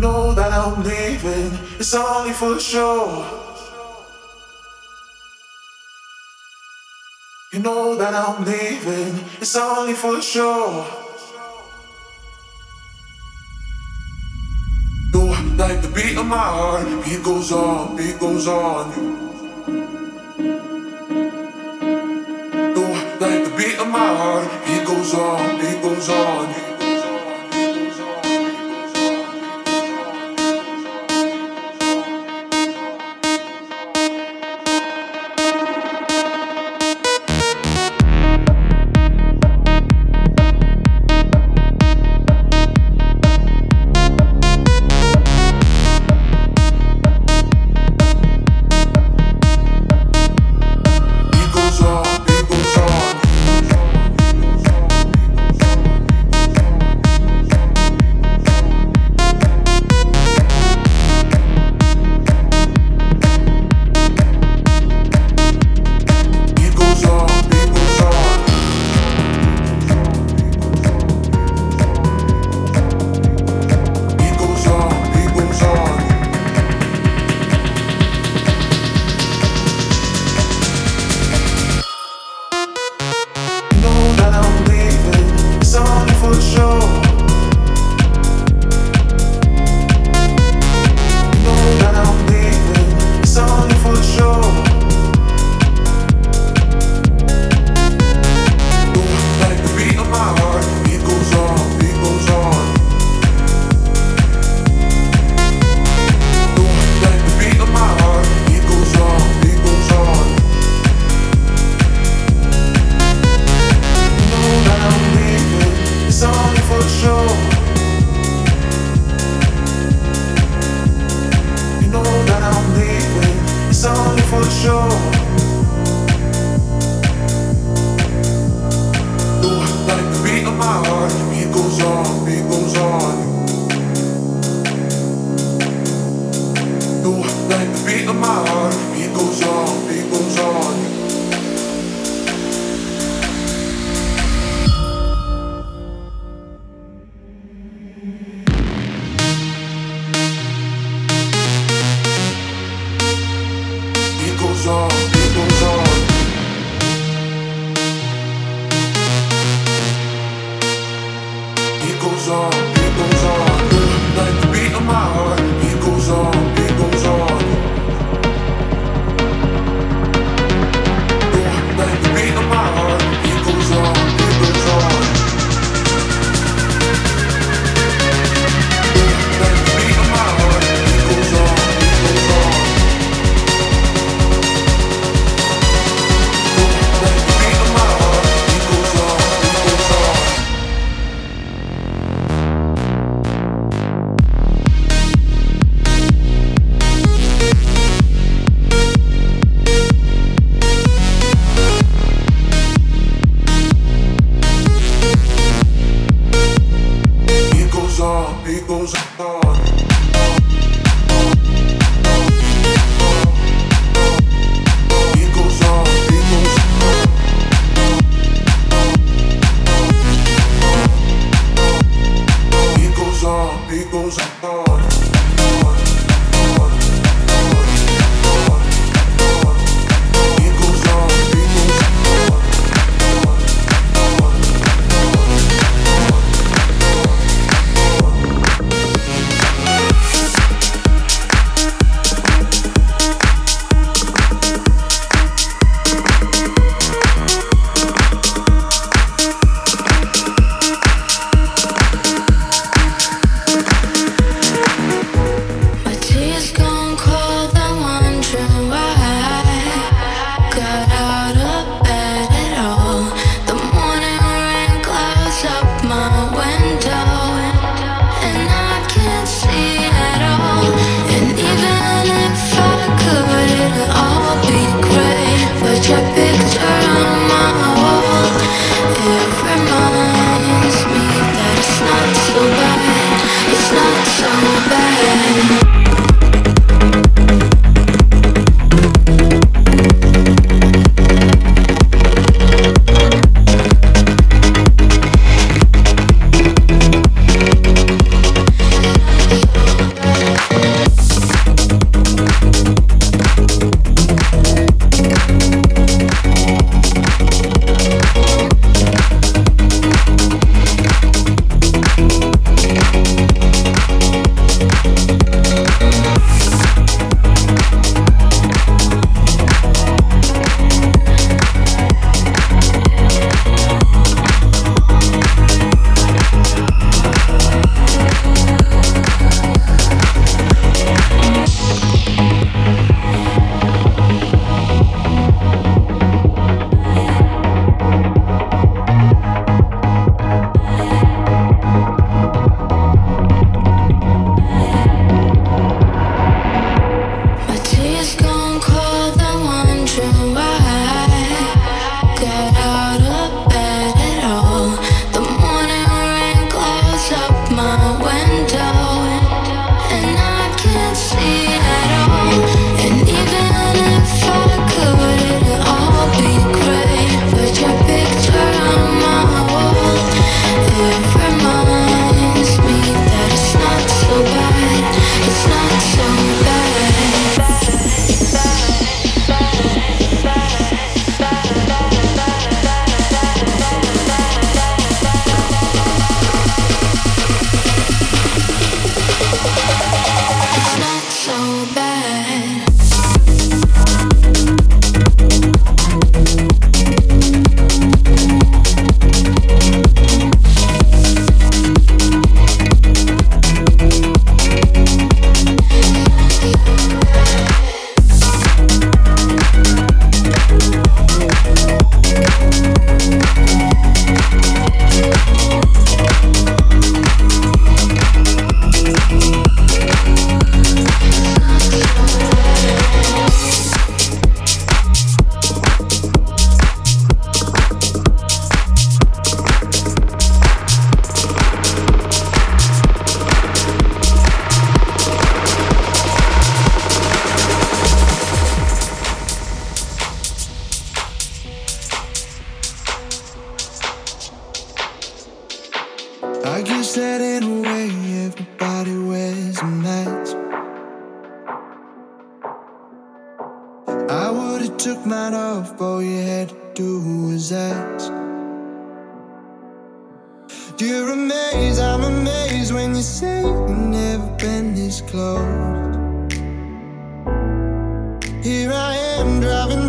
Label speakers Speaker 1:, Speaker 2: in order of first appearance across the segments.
Speaker 1: Know that I'm leaving, it's only for sure. You know that I'm leaving, it's only for sure. You like the beat of my heart, beat goes on, beat goes on. You like the beat of my heart, beat goes on, beat goes on.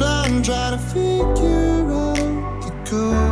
Speaker 2: blind, trying to figure out the code.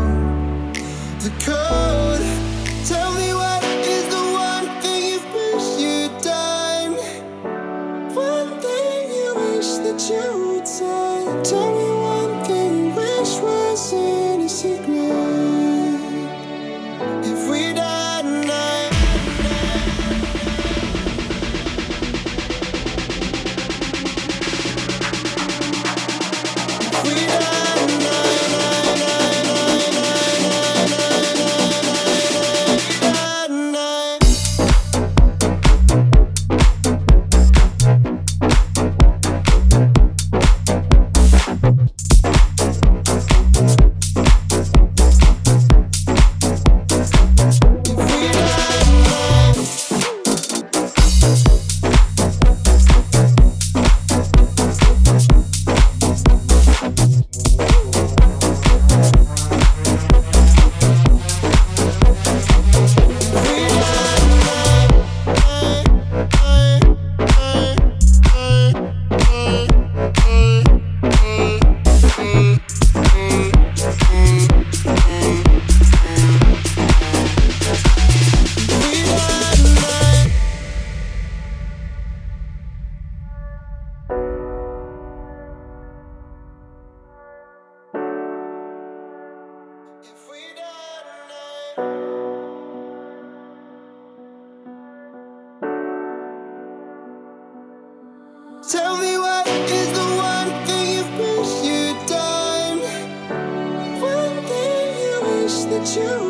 Speaker 2: you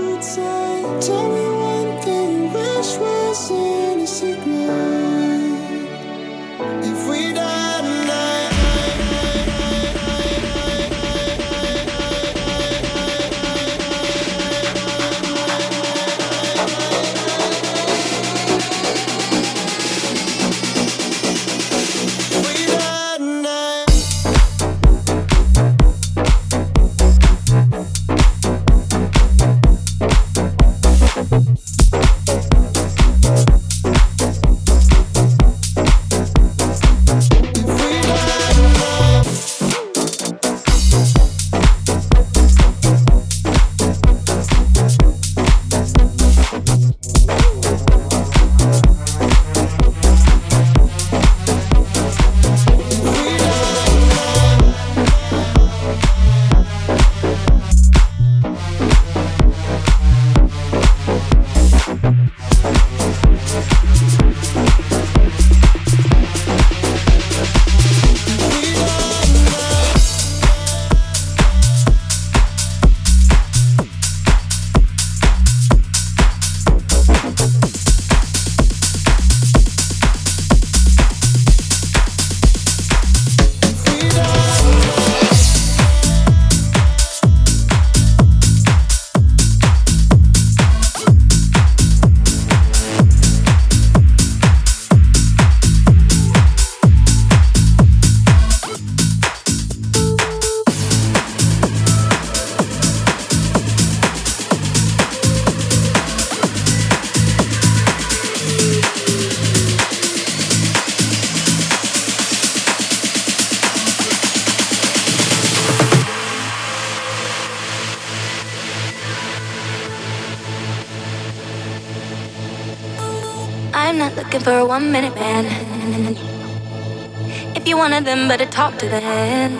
Speaker 3: talk to the hand.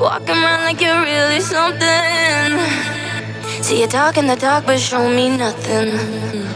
Speaker 3: Walking around like you're really something. See, you talking the talk, but show me nothing.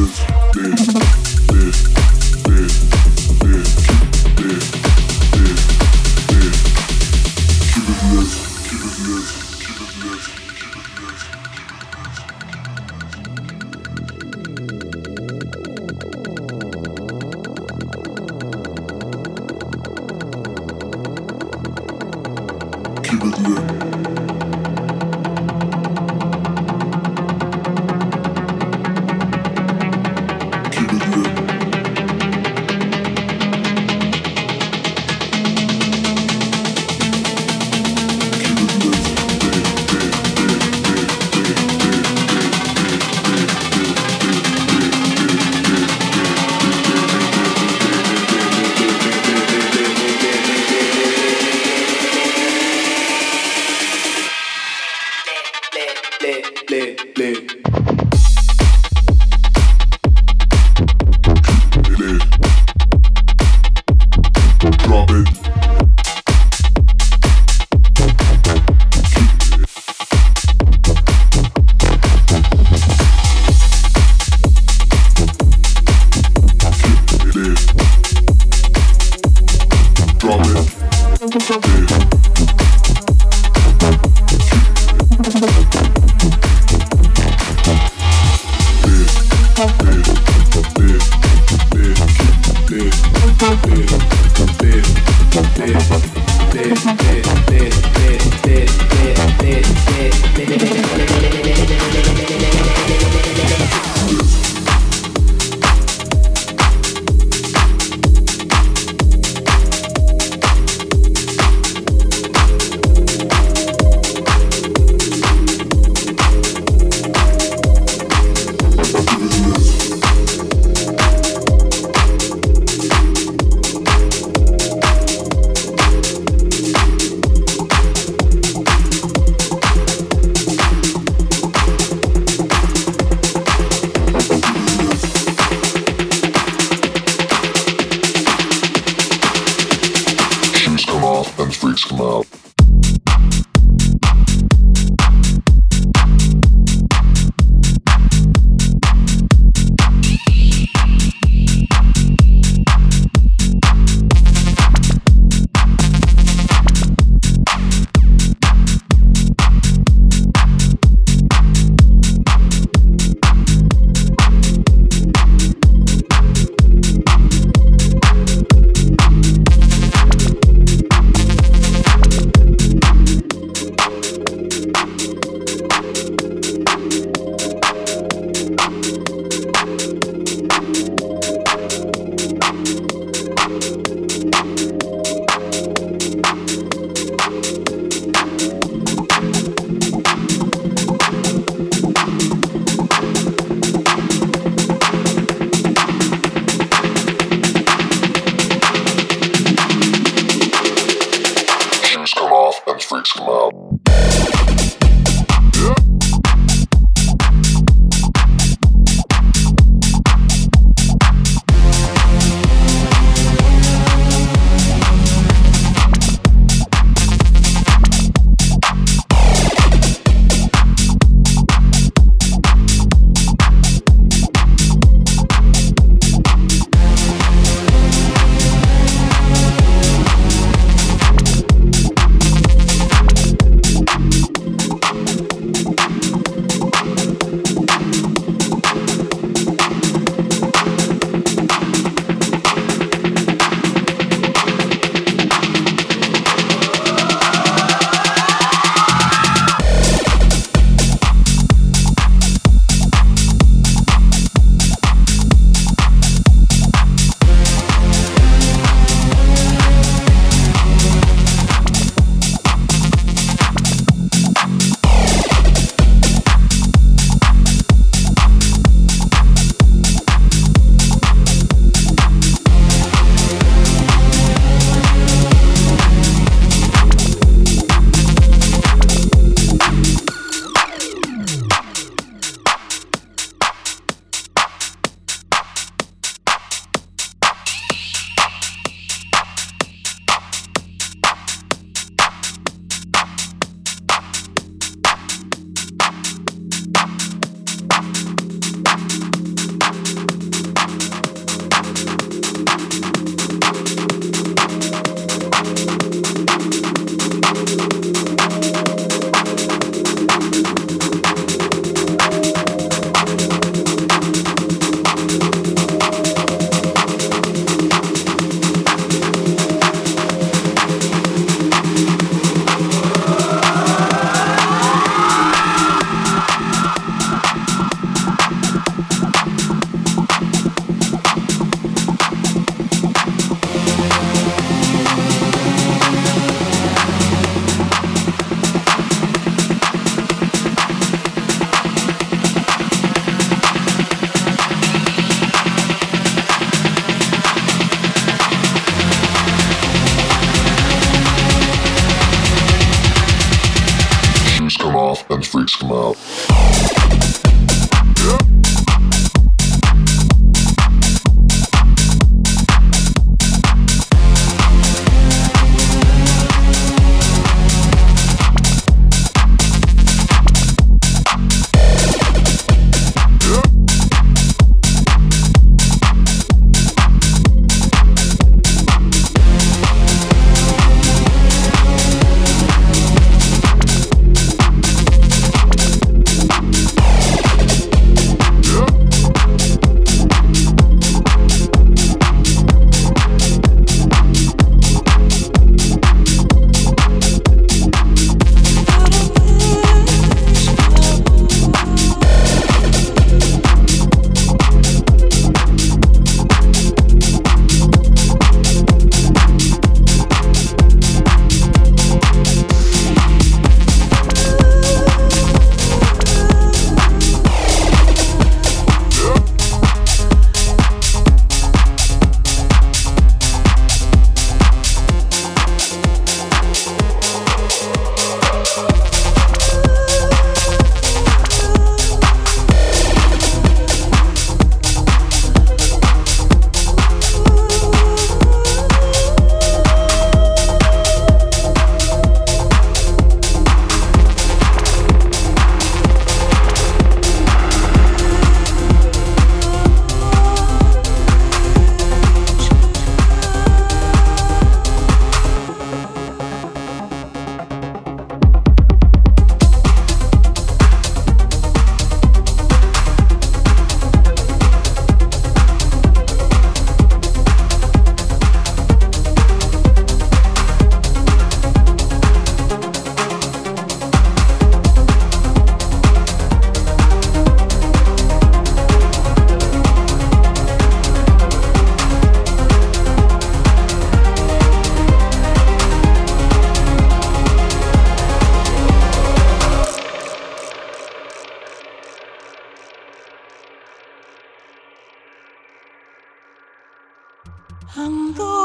Speaker 2: this, this,
Speaker 1: this. Cuando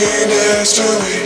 Speaker 1: your body next to me.